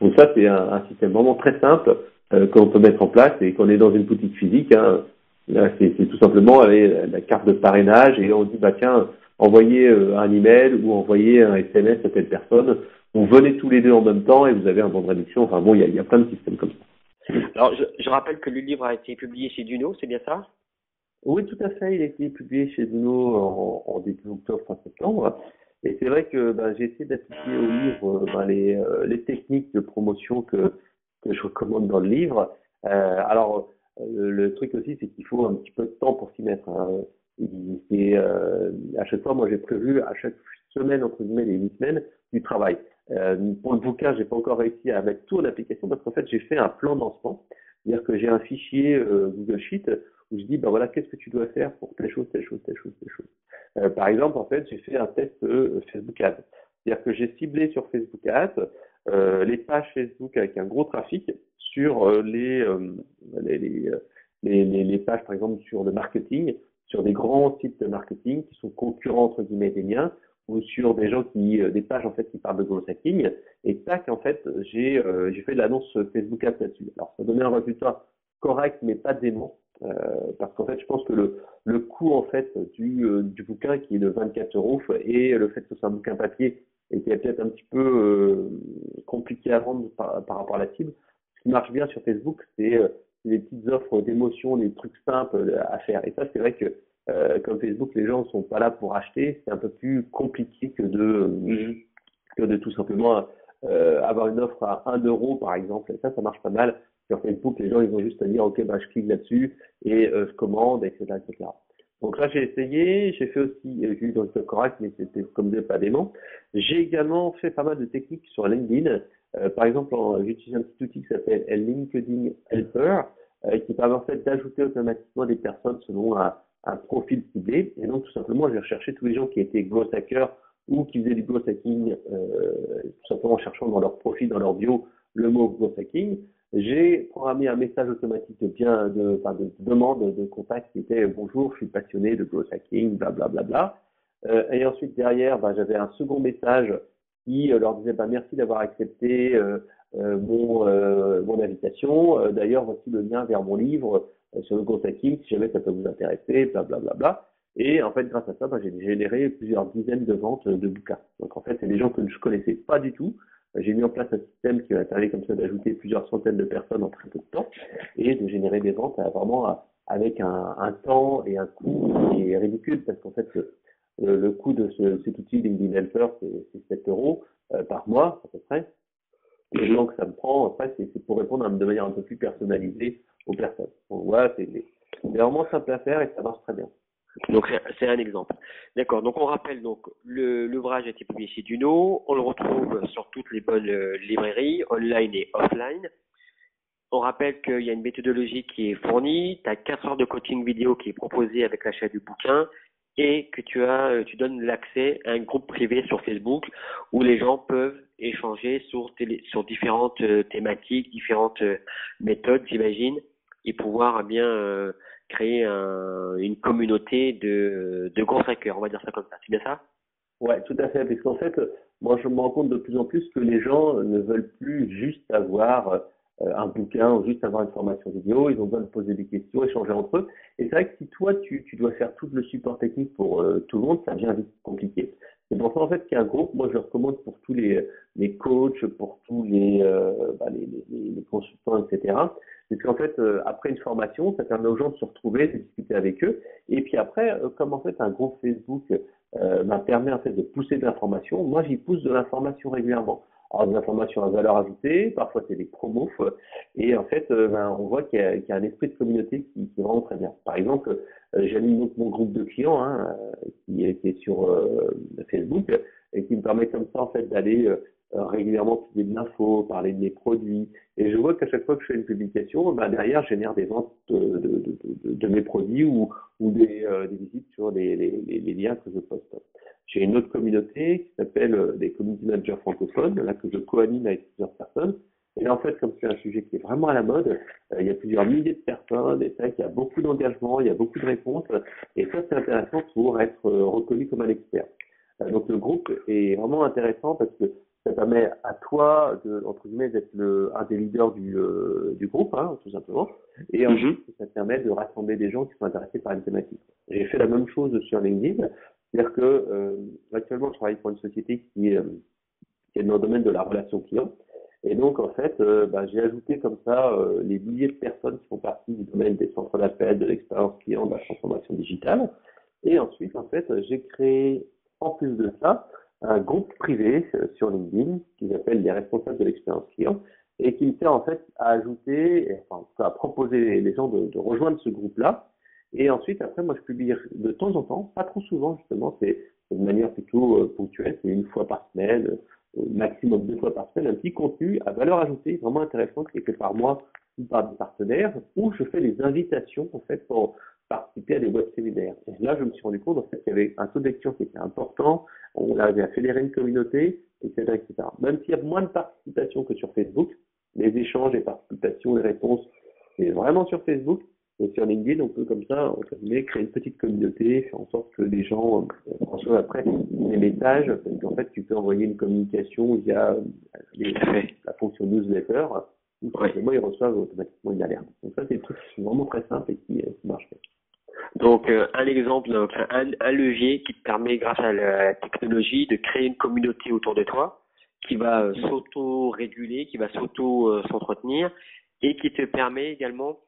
Donc ça c'est un, un système vraiment très simple euh, qu'on peut mettre en place et qu'on est dans une boutique physique. Hein, c'est tout simplement avec la carte de parrainage et on dit bah tiens envoyez euh, un email ou envoyez un SMS à telle personne. Vous venez tous les deux en même temps et vous avez un bon de réduction. Enfin bon, il y a, y a, plein de systèmes comme ça. Alors je, je, rappelle que le livre a été publié chez Duno, c'est bien ça? Oui, tout à fait. Il a été publié chez Duno en, en début octobre, fin septembre. Et c'est vrai que bah, j'ai essayé d'appliquer au livre bah, les, euh, les techniques de promotion que que je recommande dans le livre. Euh, alors, euh, le truc aussi, c'est qu'il faut un petit peu de temps pour s'y mettre. Hein. Et, euh, à chaque fois, moi, j'ai prévu à chaque semaine, entre guillemets, les huit semaines, du travail. Euh, pour le bouquin, j'ai pas encore réussi à mettre tout en application parce qu'en fait, j'ai fait un plan d'ensemble. C'est-à-dire que j'ai un fichier euh, Google Sheet où je dis, ben voilà, qu'est-ce que tu dois faire pour telle chose, telle chose, telle chose, telle chose. Euh, par exemple, en fait, j'ai fait un test Facebook Ads. C'est-à-dire que j'ai ciblé sur Facebook Ads euh, les pages Facebook avec un gros trafic sur euh, euh, les, les, les, les, pages, par exemple, sur le marketing, sur des grands sites de marketing qui sont concurrents, entre guillemets, des miens, ou sur des gens qui, des pages en fait qui parlent de growth hacking. Et tac, en fait, j'ai j'ai fait de l'annonce Facebook Ads là-dessus. Alors ça donnait un résultat correct, mais pas dément. Euh, parce qu'en fait, je pense que le, coût en fait du, euh, du bouquin qui est de 24 euros et le fait que ce soit un bouquin papier était peut-être un petit peu euh, compliqué à vendre par, rapport à la cible. Ce qui marche bien sur Facebook, c'est les petites offres d'émotion, les trucs simples à faire. Et ça, c'est vrai que comme Facebook, les gens ne sont pas là pour acheter, c'est un peu plus compliqué que de tout simplement avoir une offre à 1 euro par exemple. Et ça, ça marche pas mal sur Facebook, les gens, ils ont juste à dire, OK, bah, je clique là-dessus et euh, je commande, etc., etc. Donc là, j'ai essayé, j'ai fait aussi, euh, j'ai eu dans le correct, mais c'était comme des pas dément. J'ai également fait pas mal de techniques sur LinkedIn. Euh, par exemple, j'utilise un petit outil qui s'appelle LinkedIn Helper, qui permet en fait d'ajouter automatiquement des personnes selon un, profil ciblé. Et donc, tout simplement, je vais rechercher tous les gens qui étaient growth hackers ou qui faisaient du growth hacking, tout simplement en cherchant dans leur profil, dans leur bio, le mot growth hacking. J'ai programmé un message automatique de bien, de, enfin, de, demande de contact qui était bonjour, je suis passionné de growth hacking, bla bla bla bla. Euh, et ensuite derrière, bah, j'avais un second message qui euh, leur disait bah, merci d'avoir accepté euh, euh mon, euh, invitation. D'ailleurs, voici le lien vers mon livre sur le growth hacking si jamais ça peut vous intéresser, bla bla bla bla. Et en fait, grâce à ça, bah, j'ai généré plusieurs dizaines de ventes de bouquins. Donc en fait, c'est des gens que je connaissais pas du tout, j'ai mis en place un système qui va permettre comme ça d'ajouter plusieurs centaines de personnes en très peu de temps et de générer des ventes vraiment avec un, temps et un coût qui est ridicule parce qu'en fait le, coût de ce, cet outil LinkedIn Helper c'est 7 euros euh, par mois à peu près. Le temps que ça me prend, après, c'est pour répondre de manière un peu plus personnalisée aux personnes. Donc voilà, c'est vraiment simple à faire et ça marche très bien. Donc c'est un exemple. D'accord. Donc on rappelle donc l'ouvrage a été publié chez Duno. On le retrouve sur toutes les bonnes euh, librairies, online et offline. On rappelle qu'il y a une méthodologie qui est fournie. Tu as 4 heures de coaching vidéo qui est proposé avec l'achat du bouquin et que tu as, euh, tu donnes l'accès à un groupe privé sur Facebook où les gens peuvent échanger sur, sur différentes euh, thématiques, différentes méthodes, j'imagine, et pouvoir bien créer une communauté de, de gros hackers, on va dire ça comme ça. C'est bien ça? Ouais, tout à fait. Parce qu'en fait, moi, je me rends compte de plus en plus que les gens ne veulent plus juste avoir euh, un bouquin ou juste avoir une formation vidéo. Ils ont besoin de poser des questions, échanger entre eux. Et c'est vrai que si toi, tu, dois faire tout le support technique pour euh, tout le monde, ça devient vite compliqué. C'est pour ça en fait qu'il y a un groupe, moi je recommande pour tous les, les coachs, pour tous les, euh, bah, les, consultants, etc. Parce qu'en fait, euh, après une formation, ça permet aux gens de se retrouver, de discuter avec eux. Et puis après, euh, comme en fait un groupe Facebook euh, bah, permet en fait de pousser de l'information, moi j'y pousse de l'information régulièrement. Alors des informations à valeur ajoutée, parfois c'est des promos, et en fait, euh, ben, on voit qu'il y, y, a un esprit de communauté qui, qui est vraiment très bien. Par exemple, euh, j'anime mon groupe de clients hein, qui, est sur Facebook et qui me permet comme ça en fait d'aller euh, régulièrement publier de l'info, parler de mes produits. Et je vois qu'à chaque fois que je fais une publication, bah, derrière, je génère des ventes de, de, de, de mes produits ou, ou des, euh, des, visites sur les, les, les, liens que je poste. J'ai une autre communauté qui s'appelle euh, des community managers francophones, là que je co-anime avec plusieurs personnes. Et là, en fait, comme c'est un sujet qui est vraiment à la mode, il y a plusieurs milliers de personnes, et c'est vrai qu'il y a beaucoup d'engagement, il y a beaucoup de réponses, et ça, c'est intéressant pour être reconnu comme un expert. Donc le groupe est vraiment intéressant parce que ça permet à toi de entre guillemets d'être le un des leaders du euh, du groupe hein, tout simplement. Et mhm. ensuite ça te permet de rassembler des gens qui sont intéressés par une thématique. J'ai fait la même chose sur LinkedIn. C'est-à-dire que euh, actuellement je travaille pour une société qui est euh, qui est dans le domaine de la relation client. Et donc en fait euh, bah, j'ai ajouté comme ça les milliers de personnes qui font partie du domaine des centres d'appel de l'expérience client de la transformation digitale. Et ensuite en fait j'ai créé en plus de ça un groupe privé euh, sur LinkedIn qui s'appelle les responsables de l'expérience client et qui me sert en fait à ajouter, enfin à proposer les gens de, de rejoindre ce groupe-là. Et ensuite, après, moi, je publie de temps en temps, pas trop souvent justement, c'est de manière plutôt euh, ponctuelle, c'est une fois par semaine, euh, maximum deux fois par semaine, un petit contenu à valeur ajoutée vraiment intéressant qui est fait par moi ou par des partenaires, où je fais des invitations en fait pour participer à des web séminaires. Et là, je me suis rendu compte en fait, qu'il y avait un taux d'action qui était important, on avait à fédérer une communauté, etc., etc. Même s'il y a moins de participation que sur Facebook, les échanges, les participations, les réponses, c'est vraiment sur Facebook. Et sur LinkedIn, on peut comme ça, entre guillemets, créer une petite communauté, faire en sorte que les gens euh, reçoivent après des messages, parce qu'en fait, tu peux envoyer une communication via la fonction newsletter, simplement ils reçoivent automatiquement une alerte. Donc ça, c'est des trucs vraiment très simple et qui, euh, qui marchent. Donc euh, un exemple, un, un, levier qui te permet, grâce à la technologie, de créer une communauté autour de toi, qui va euh, s'auto-réguler, qui va s'auto-s'entretenir, et qui te permet également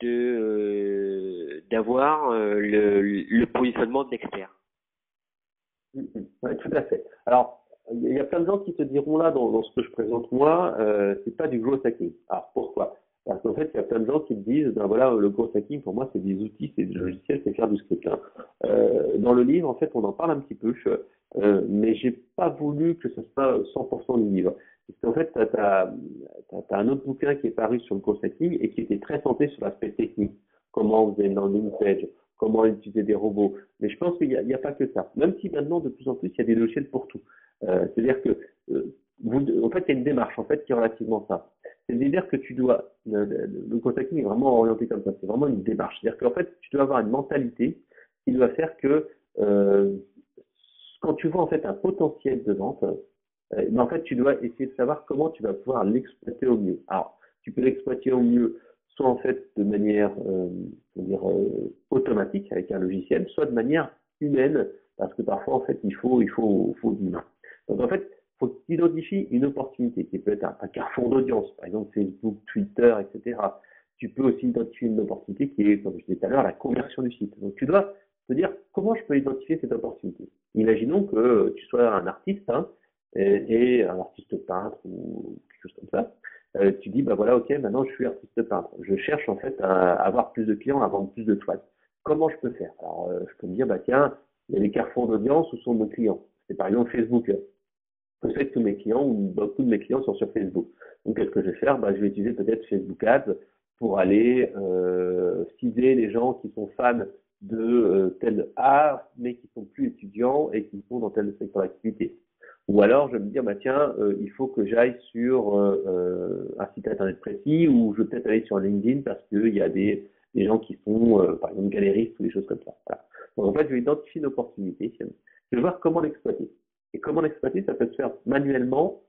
de euh, d'avoir le, le, positionnement de l'expert. Mm, mm. Oui, tout à fait. Alors, il y a plein de gens qui te diront là, dans, dans ce que je présente moi, euh, c'est pas du growth hacking. Alors pourquoi? Parce qu'en fait, il y a plein de gens qui me disent, ben voilà, le growth hacking, pour moi, c'est des outils, c'est des logiciels, c'est faire du script. Hein. Euh, dans le livre, en fait, on en parle un petit peu, euh, mais j'ai pas voulu que ce soit 100% du livre. Parce qu'en fait, tu as, un autre bouquin qui est paru sur le growth hacking et qui était très centré sur l'aspect technique. Comment vous avez dans une page, comment utiliser des robots. Mais je pense qu'il n'y a, a, pas que ça. Même si maintenant, de plus en plus, il y a des logiciels pour tout. Euh, C'est-à-dire que euh, vous, en fait, il y a une démarche en fait qui est relativement ça. C'est-à-dire que tu dois, le, contacting est vraiment orienté comme ça. C'est vraiment une démarche. C'est-à-dire qu'en fait, tu dois avoir une mentalité qui doit faire que euh, quand tu vois en fait un potentiel de vente, euh, en fait, tu dois essayer de savoir comment tu vas pouvoir l'exploiter au mieux. Alors, tu peux l'exploiter au mieux soit en fait de manière euh, dire, euh, automatique avec un logiciel, soit de manière humaine, parce que parfois en fait il faut il faut, faut de l'humain. Donc en fait, faut que tu identifies une opportunité qui peut être un, carrefour d'audience, par exemple Facebook, Twitter, etc. Tu peux aussi identifier une opportunité qui est, comme je disais tout à l'heure, la conversion du site. Donc tu dois te dire comment je peux identifier cette opportunité. Imaginons que tu sois un artiste hein, et, un artiste peintre ou quelque chose comme ça. Euh, tu dis bah voilà ok maintenant je suis artiste peintre. Je cherche en fait à avoir plus de clients, à vendre plus de toiles. Comment je peux faire? Alors euh, je peux me dire bah tiens il y a des carrefours d'audience où sont nos clients. C'est par exemple Facebook sais que tous mes clients ou beaucoup de mes clients sont sur Facebook. Donc, qu'est-ce que je vais faire? Bah, Je vais utiliser peut-être Facebook Ads pour aller euh, cibler les gens qui sont fans de euh, tel art, mais qui sont plus étudiants et qui sont dans tel secteur d'activité. Ou alors, je vais me dire, bah tiens, euh, il faut que j'aille sur euh, un site internet précis, ou je vais peut-être aller sur LinkedIn parce qu'il y a des, gens qui sont, par exemple, galéristes ou des choses comme ça. Donc, en fait, je vais identifier une opportunité. Je vais voir comment l'exploiter. Et comment l'exploiter Ça peut se faire manuellement,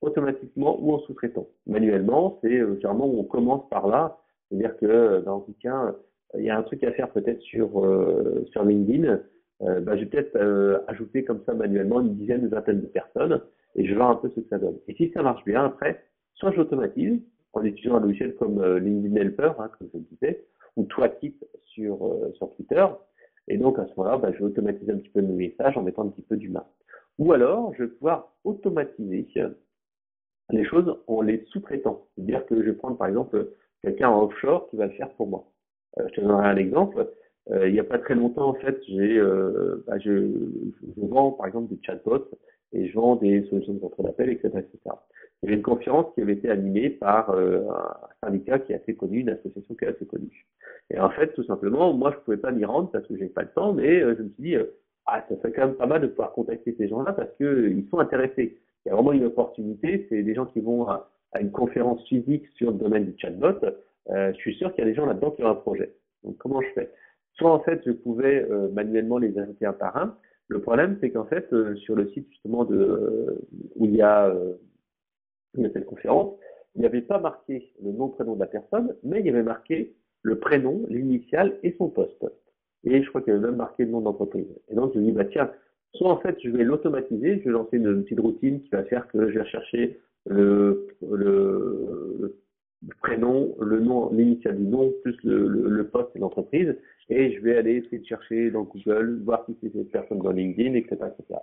automatiquement ou en sous-traitant. Manuellement, c'est euh, généralement où on commence par là. C'est-à-dire que euh, dans un cas, il y a un truc à faire peut-être sur, euh, sur LinkedIn. Euh, bah, je vais peut-être ajouter comme ça manuellement une dizaine, une vingtaine de personnes et je vais voir un peu ce que ça donne. Et si ça marche bien, après, soit j'automatise en utilisant un logiciel comme LinkedIn Helper, hein, comme je le disais, ou Twakit sur, sur Twitter. Et donc à ce moment-là, bah, je vais automatiser un petit peu mes messages en mettant un petit peu d'humain. Ou alors, je vais pouvoir automatiser les choses en les sous-traitant. C'est-à-dire que je vais prendre par exemple quelqu'un en offshore qui va le faire pour moi. Euh, je te donnerai un exemple. Euh, il n'y a pas très longtemps, en fait, j'ai, euh, bah, je, je, vends par exemple des chatbots et je vends des solutions de contrôle d'appel, etc., etc. Il y avait une conférence qui avait été animée par un syndicat qui est assez connu, une association qui est assez connue. Et en fait, tout simplement, moi, je pouvais pas m'y rendre parce que j'ai pas le temps, mais je me suis dit, ah, ça serait quand même pas mal de pouvoir contacter ces gens-là parce qu'ils sont intéressés. Il y a vraiment une opportunité. C'est des gens qui vont à, une conférence physique sur le domaine du chatbot. Euh, je suis sûr qu'il y a des gens là-dedans qui ont un projet. Donc comment je fais? Soit en fait je pouvais euh, manuellement les inviter un par un. Le problème c'est qu'en fait euh, sur le site justement de où il y a une cette conférence, il n'y avait pas marqué le nom prénom de la personne, mais il y avait marqué le prénom, l'initiale et son poste et je crois qu'il avait même marqué le nom d'entreprise. Et donc, je me dis, bah, tiens, soit en fait, je vais l'automatiser, je vais lancer une petite routine qui va faire que je vais chercher le, le, le prénom, le nom, l'initial du nom, plus le, le, poste et l'entreprise, et je vais aller essayer de chercher dans Google, voir si c'est cette personne dans LinkedIn, etc., etc.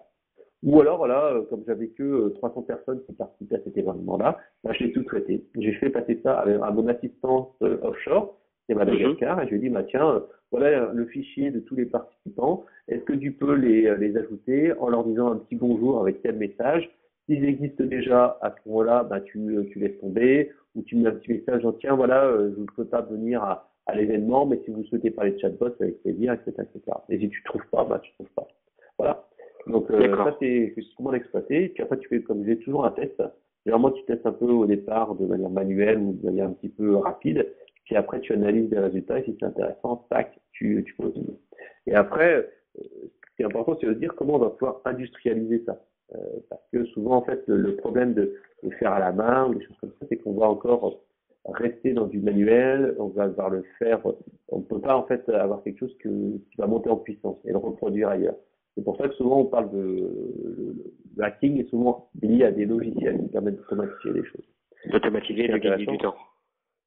Ou alors, voilà, euh, comme j'avais que 300 euh, personnes qui participaient à cet événement-là, bah, je l'ai tout traité. J'ai fait passer ça à, mon assistance euh, offshore, c'est Madagascar, mhm. et je lui ai dit, bah, tiens, voilà le fichier de tous les participants. Est-ce que tu peux les, les ajouter en leur disant un petit bonjour avec tel message? S'ils existent déjà, à ce moment-là, bah, tu, tu laisses tomber, ou tu mets un petit message en tiens, voilà, euh, je ne peux pas venir à, à l'événement, mais si vous souhaitez parler de chatbot, avec plaisir, etc., etc. Et si tu trouves pas, bah, tu trouves pas. Voilà. Donc, euh, ça, c'est comment l'exploiter. Puis après, tu fais, comme je disais, toujours un test. Généralement, tu testes un peu au départ de manière manuelle ou de manière un petit peu rapide Puis après, tu analyses les résultats et si c'est intéressant, tac, tu, tu continues. Et après, ce qui est important, c'est de dire comment on va pouvoir industrialiser ça. parce que souvent, en fait, le, problème de, de, faire à la main ou des choses comme ça, c'est qu'on va encore rester dans du manuel, on va devoir le faire, on ne peut pas en fait avoir quelque chose que, qui va monter en puissance et le reproduire ailleurs. C'est pour ça que souvent on parle de, le hacking est souvent lié à des logiciels qui permettent d'automatiser les choses. D'automatiser, de gagner du temps.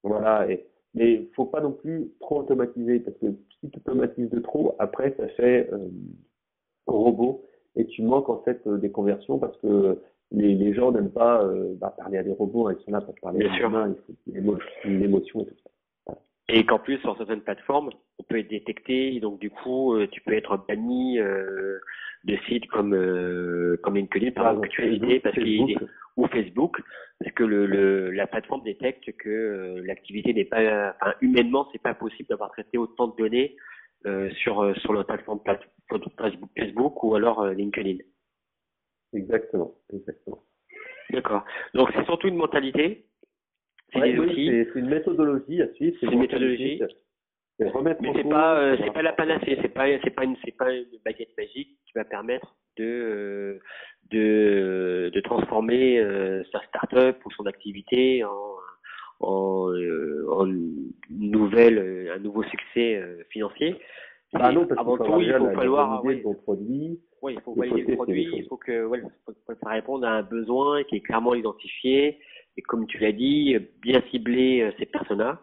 Voilà, et, mais il faut pas non plus trop automatiser parce que si tu automatises de trop, après ça fait euh, robot et tu manques en fait euh, des conversions parce que les, les gens n'aiment pas euh, bah, parler à des robots, hein, ils sont là pour parler à des humains, il faut une émotion et tout ça. Et qu'en plus, sur certaines plateformes, on peut être détecté, et donc du coup, euh, tu peux être banni de sites comme comme LinkedIn, par exemple, que tu as parce qu'il ou Facebook, parce que le, le, la plateforme détecte que euh, l'activité n'est pas, enfin, humainement, c'est pas possible d'avoir traité autant de données sur sur la plateforme Facebook ou alors LinkedIn. Exactement, exactement. D'accord. Donc c'est surtout une mentalité. C'est oui, une méthodologie à suivre. C'est une méthodologie. Mais c'est pas, euh, c'est pas la panacée, c'est pas, c'est pas une, c'est pas une baguette magique qui va permettre de, euh, de, de transformer euh, sa start-up ou son activité en, en, en nouvelle, un nouveau succès financier. Bah non, parce avant tout, il faut falloir, produit, oui, il faut valider le produit, il faut que, ouais, faut que ça réponde à un besoin qui est clairement identifié et comme tu l'as dit, bien cibler euh, ces personnes-là.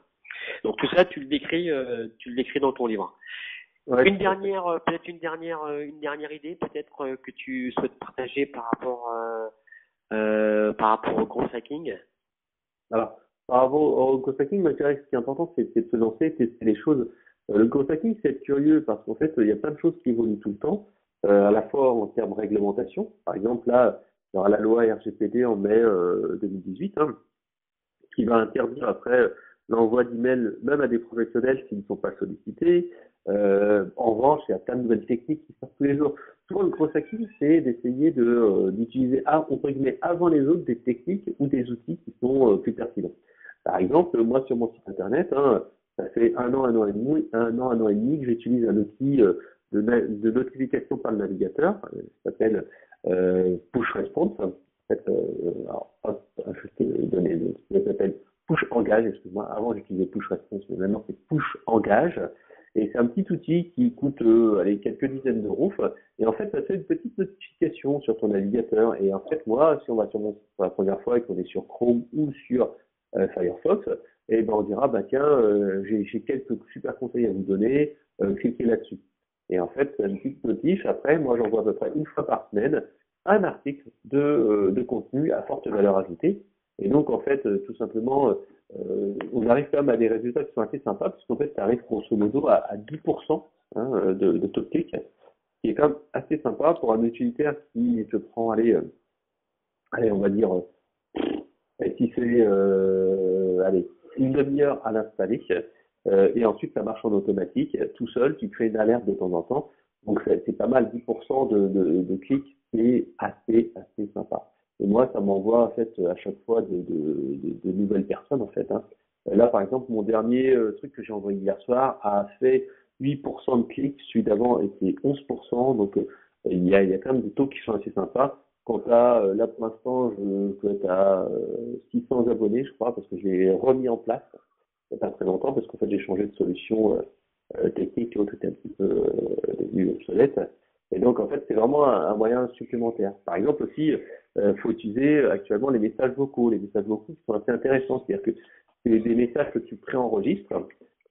Donc tout ça, tu le décris, euh, tu le décris dans ton livre. Une dernière, euh, peut-être une dernière, une dernière idée, peut-être que tu souhaites partager par rapport, euh, par rapport au gros hacking. Alors, par rapport au gros hacking, moi, je dirais que ce qui est important, c'est de se lancer, tester les choses. Le gros hacking, c'est être curieux parce qu'en fait, il y a plein de choses qui évoluent tout le temps, à la fois en termes de réglementation. Par exemple, là, il y aura la loi RGPD en mai 2018, hein, qui va interdire après l'envoi d'emails même à des professionnels qui ne sont pas sollicités. Euh, en revanche, il y a plein de nouvelles techniques qui sortent tous les jours. Souvent, le gros acquis, c'est d'essayer de euh, d'utiliser entre guillemets avant les autres des techniques ou des outils qui sont euh, plus pertinents. Par exemple, moi sur mon site internet, hein, ça fait un an, un an et demi, un an, un an et demi que j'utilise un outil de, de, notification par le navigateur, ça s'appelle push response. Euh, alors, je vais donner, ça s'appelle push engage, excuse-moi. Avant, j'utilisais push response, mais maintenant, c'est push engage. Et c'est un petit outil qui coûte euh, quelques dizaines d'euros. Et en fait, ça fait une petite notification sur ton navigateur. Et en fait, moi, si on va sur mon pour la première fois et qu'on est sur Chrome ou sur euh, Firefox, et eh ben on dira, bah tiens, euh, j'ai quelques super conseils à vous donner, cliquez là-dessus. Et en fait, une petite notif, après, moi j'envoie à peu près une fois par semaine un article de, de contenu à forte valeur ajoutée. Et donc, en fait, tout simplement, euh, on arrive quand même à des résultats qui sont assez sympas, parce qu'en fait, ça arrive grosso modo à, à 10% hein, de, de taux de clic, qui est quand même assez sympa pour un utilitaire qui se prend, allez, allez on va dire, si c'est, allez, une demi-heure à l'installer, et ensuite ça marche en automatique, tout seul, tu crées une alerte de temps en temps, donc c'est pas mal, 10% de, de, de clics c'est assez, assez sympa. Et moi, ça m'envoie en fait à chaque fois de, de, de, nouvelles personnes en fait. Hein. Là, par exemple, mon dernier euh, truc que j'ai envoyé hier soir a fait 8% de clics, celui d'avant était 11%, donc euh, il, y a, il y a quand même des taux qui sont assez sympas. Quant à, euh, là pour l'instant, je peux être à 600 abonnés, je crois, parce que je l'ai remis en place. Il n'y a pas très longtemps, parce qu'en fait, j'ai changé de solution technique et autres était un petit peu devenu obsolète. Et donc, en fait, c'est vraiment un, moyen supplémentaire. Par exemple, aussi, euh, faut utiliser actuellement les messages vocaux. Les messages vocaux qui sont assez intéressants. C'est-à-dire que c'est des messages que tu préenregistres.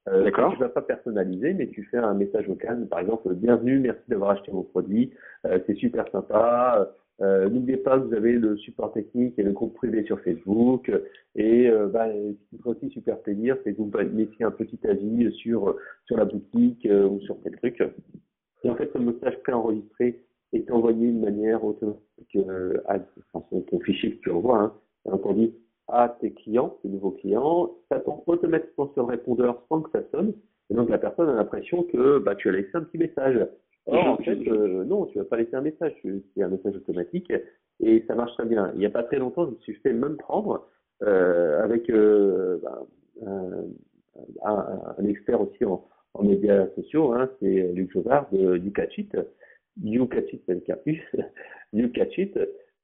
Euh, D'accord. Tu vas pas personnaliser, mais tu fais un message vocal. Par exemple, bienvenue, merci d'avoir acheté mon produit. Euh, c'est super sympa. Euh, N'oubliez pas que vous avez le support technique et le groupe privé sur Facebook. Et euh, bah, ce qui me aussi super plaisir, c'est que vous mettiez un petit avis sur sur la boutique euh, ou sur quel truc. Et en fait, ce message préenregistré est envoyé de manière automatique euh, à ton fichier que tu envoies. Hein. Donc on dit à tes clients, tes nouveaux clients, ça tombe automatiquement sur le répondeur sans que ça sonne. Et donc la personne a l'impression que bah, tu as laissé un petit message. Or, en fait, euh, non, tu vas pas laisser un message, c'est un message automatique et ça marche très bien. Il n'y a pas très longtemps, je me suis fait même prendre euh, avec euh, bah, un, expert aussi en, en médias sociaux, hein, c'est Luc Josard de YouCatchit, (laughs) YouCatchit avec un U, YouCatchit,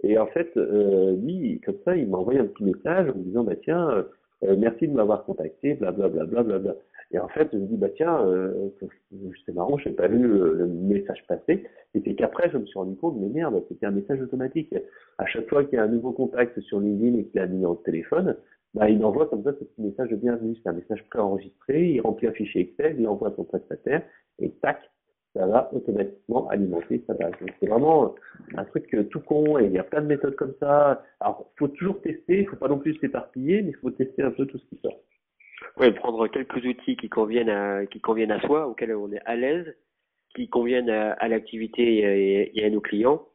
et en fait, euh, lui, comme ça, il m'a envoyé un petit message en me disant, bah tiens, euh, merci de m'avoir contacté, blablabla. Bla, bla, bla, et en fait, je me dis, bah tiens, euh, c'est marrant, je n'ai pas vu le, message passer. Et c'est qu'après, je me suis rendu compte, mais merde, c'était un message automatique. À chaque fois qu'il y a un nouveau contact sur LinkedIn et qu'il a mis en téléphone, bah, il envoie comme ça ce petit message de bienvenue. C'est un message préenregistré, il remplit un fichier Excel, il envoie son prestataire, et tac, ça va automatiquement alimenter sa base. C'est vraiment un truc tout con et il y a plein de méthodes comme ça. Alors, faut toujours tester, il faut pas non plus s'éparpiller, mais il faut tester un peu tout ce qui sort. Oui, prendre quelques outils qui conviennent à qui conviennent à soi, auxquels on est à l'aise, qui conviennent à, l'activité et, à nos clients,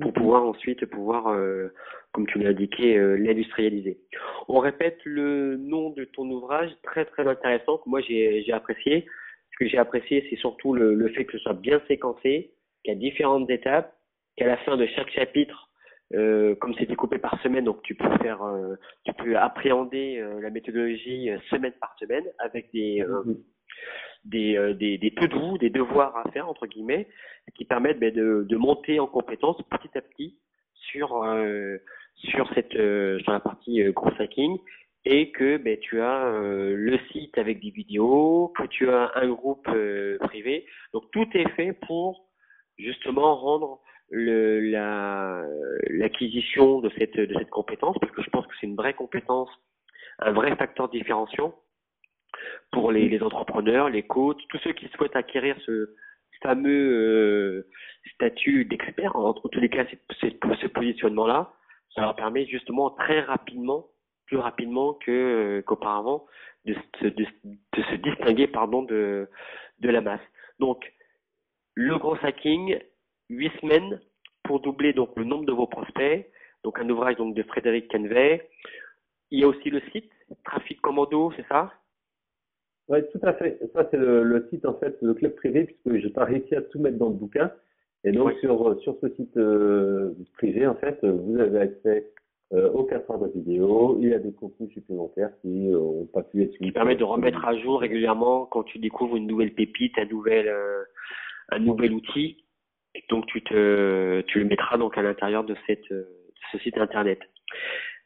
pour pouvoir ensuite pouvoir, euh, comme tu l'as indiqué, euh, l'industrialiser. On répète le nom de ton ouvrage, très très intéressant, que moi j'ai apprécié. Ce que j'ai apprécié, c'est surtout le, le fait que ce soit bien séquencé, qu'il y a différentes étapes, qu'à la fin de chaque chapitre, euh, comme c'est découpé par semaine, donc tu peux faire, euh, tu peux appréhender euh, la méthodologie semaine par semaine avec des mhm. des, des, des peu de des devoirs à faire entre guillemets, qui permettent ben, de, de monter en compétence petit à petit sur sur cette sur la partie gros hacking et que ben, tu as le site avec des vidéos, que tu as un groupe privé. Donc tout est fait pour justement rendre le, la, l'acquisition de cette, de cette compétence, parce que je pense que c'est une vraie compétence, un vrai facteur différenciant pour les, les entrepreneurs, les coachs, tous ceux qui souhaitent acquérir ce fameux euh, statut d'expert, en tous les cas, c'est, ce positionnement-là, ça leur permet justement très rapidement, plus rapidement que qu'auparavant, de, de, de, se distinguer pardon de, de la masse. Donc, le gros hacking, huit semaines pour doubler donc le nombre de vos prospects. Donc un ouvrage donc de Frédéric Kenvey. Il y a aussi le site Trafic Commando, c'est ça? Oui, tout à fait. Ça c'est le, site en fait, le club privé puisque je n'ai pas réussi à tout mettre dans le bouquin. Et donc sur sur ce site euh, privé en fait, vous avez accès euh, aux 4 heures de vidéo. Il y a des contenus supplémentaires qui n'ont pas pu être. Qui permet de remettre à jour régulièrement quand tu découvres une nouvelle pépite, un nouvel euh, un nouvel outil donc tu te, tu le mettras donc à l'intérieur de cette, ce site internet.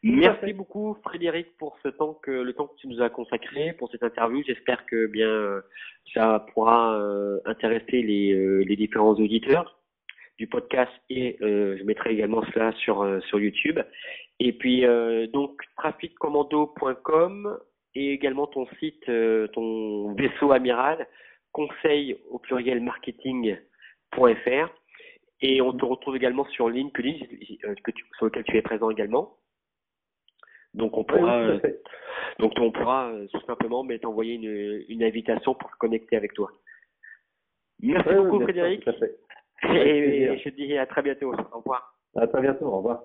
Merci beaucoup Frédéric pour ce temps que le temps que tu nous as consacré pour cette interview. J'espère que bien ça pourra euh, intéresser les, euh, les différents auditeurs du podcast et euh, je mettrai également cela sur sur YouTube. Et puis donc traficcommando.com et également ton site, ton vaisseau amiral, conseil au pluriel marketing et on te retrouve également sur LinkedIn, euh, sur lequel tu es présent également. Donc on pourra, euh, donc on pourra euh, tout simplement mais t'envoyer une, une invitation pour se connecter avec toi. Merci beaucoup Frédéric. Et, et je te dis à très bientôt. Au revoir. À très bientôt. Au revoir.